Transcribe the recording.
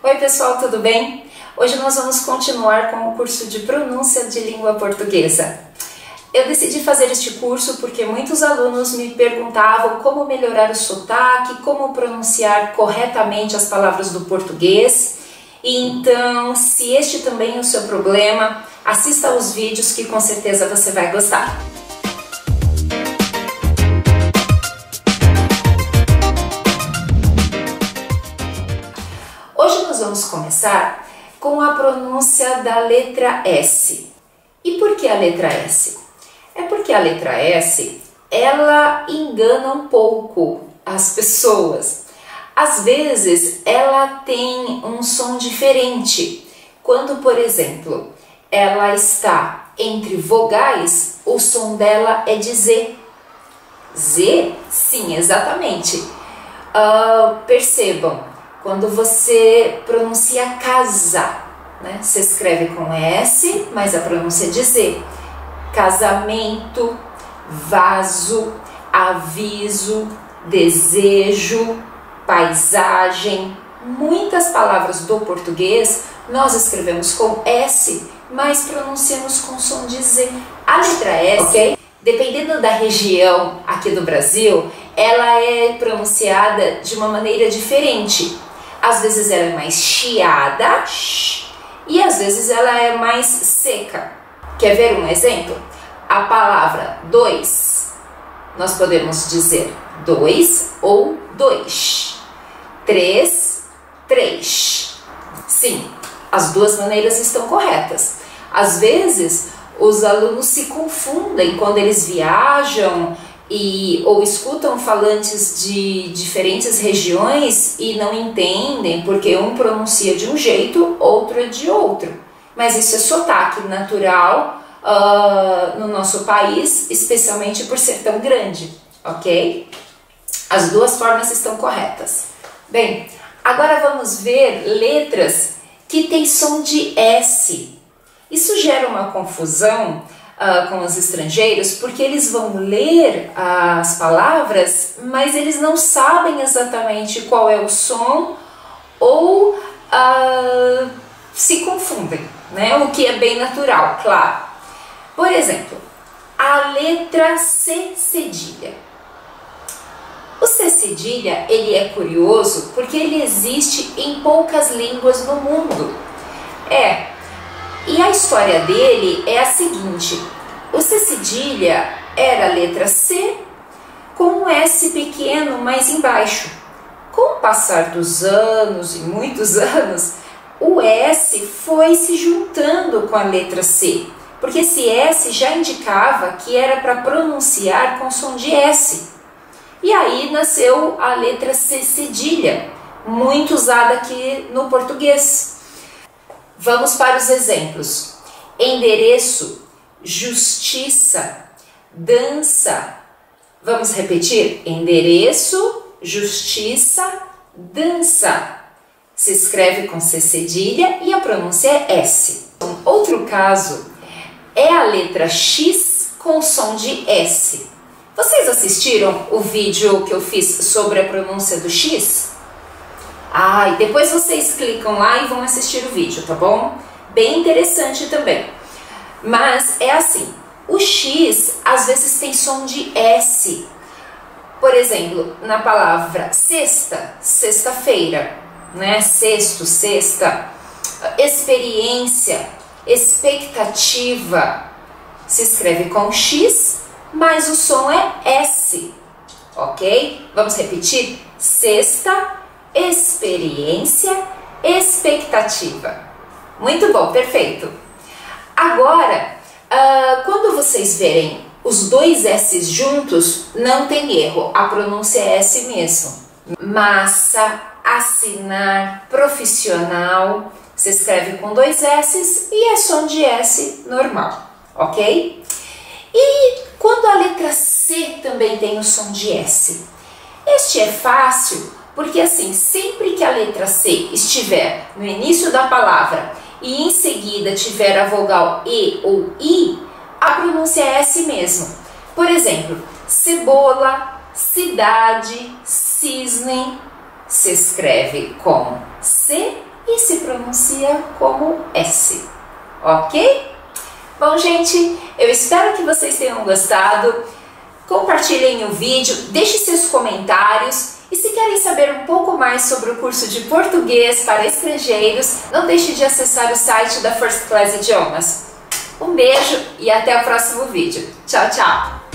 Oi pessoal, tudo bem? Hoje nós vamos continuar com o curso de pronúncia de língua portuguesa. Eu decidi fazer este curso porque muitos alunos me perguntavam como melhorar o sotaque, como pronunciar corretamente as palavras do português. Então, se este também é o seu problema, assista aos vídeos que com certeza você vai gostar. Vamos começar com a pronúncia da letra S. E por que a letra S? É porque a letra S ela engana um pouco as pessoas. Às vezes ela tem um som diferente. Quando, por exemplo, ela está entre vogais, o som dela é de Z. Z? Sim, exatamente. Uh, percebam, quando você pronuncia casa, né? Você escreve com S, mas a pronúncia é de Z. Casamento, vaso, aviso, desejo, paisagem. Muitas palavras do português nós escrevemos com S, mas pronunciamos com som de Z. A letra S, ok? Dependendo da região aqui do Brasil, ela é pronunciada de uma maneira diferente. Às vezes ela é mais chiada e às vezes ela é mais seca. Quer ver um exemplo? A palavra dois, nós podemos dizer dois ou dois. Três, três. Sim, as duas maneiras estão corretas. Às vezes os alunos se confundem quando eles viajam e ou escutam falantes de diferentes regiões e não entendem porque um pronuncia de um jeito, outro é de outro. Mas isso é sotaque natural uh, no nosso país, especialmente por ser tão grande, ok? As duas formas estão corretas. Bem, agora vamos ver letras que têm som de S. Isso gera uma confusão uh, com os estrangeiros, porque eles vão ler as palavras, mas eles não sabem exatamente qual é o som ou uh, se confundem, né? O que é bem natural, claro. Por exemplo, a letra C cedilha. O C cedilha, ele é curioso porque ele existe em poucas línguas no mundo. É, e a história dele é a seguinte: o C cedilha era a letra C com um S pequeno mais embaixo. Com o passar dos anos e muitos anos, o S foi se juntando com a letra C, porque esse S já indicava que era para pronunciar com som de S. E aí nasceu a letra C cedilha, muito usada aqui no português. Vamos para os exemplos. Endereço, justiça, dança. Vamos repetir? Endereço, justiça, dança. Se escreve com C cedilha e a pronúncia é S. Outro caso é a letra X com som de S. Vocês assistiram o vídeo que eu fiz sobre a pronúncia do X? Ah, e depois vocês clicam lá e vão assistir o vídeo, tá bom? Bem interessante também. Mas é assim, o X às vezes tem som de S. Por exemplo, na palavra sexta, sexta-feira, né? Sexto, sexta, experiência, expectativa, se escreve com X, mas o som é S, ok? Vamos repetir? Sexta, experiência, expectativa. Muito bom, perfeito. Agora, uh, quando vocês verem os dois S juntos, não tem erro, a pronúncia é S mesmo. Massa, assinar, profissional, se escreve com dois S e é som de S normal, ok? E quando a letra C também tem o som de S? Este é fácil porque assim, sempre que a letra C estiver no início da palavra e em seguida tiver a vogal E ou I, a pronúncia é S mesmo. Por exemplo, cebola, cidade, cisne, se escreve com C e pronuncia como S, ok? Bom, gente, eu espero que vocês tenham gostado. Compartilhem o vídeo, deixem seus comentários e se querem saber um pouco mais sobre o curso de português para estrangeiros, não deixe de acessar o site da First Class Idiomas. Um beijo e até o próximo vídeo. Tchau, tchau!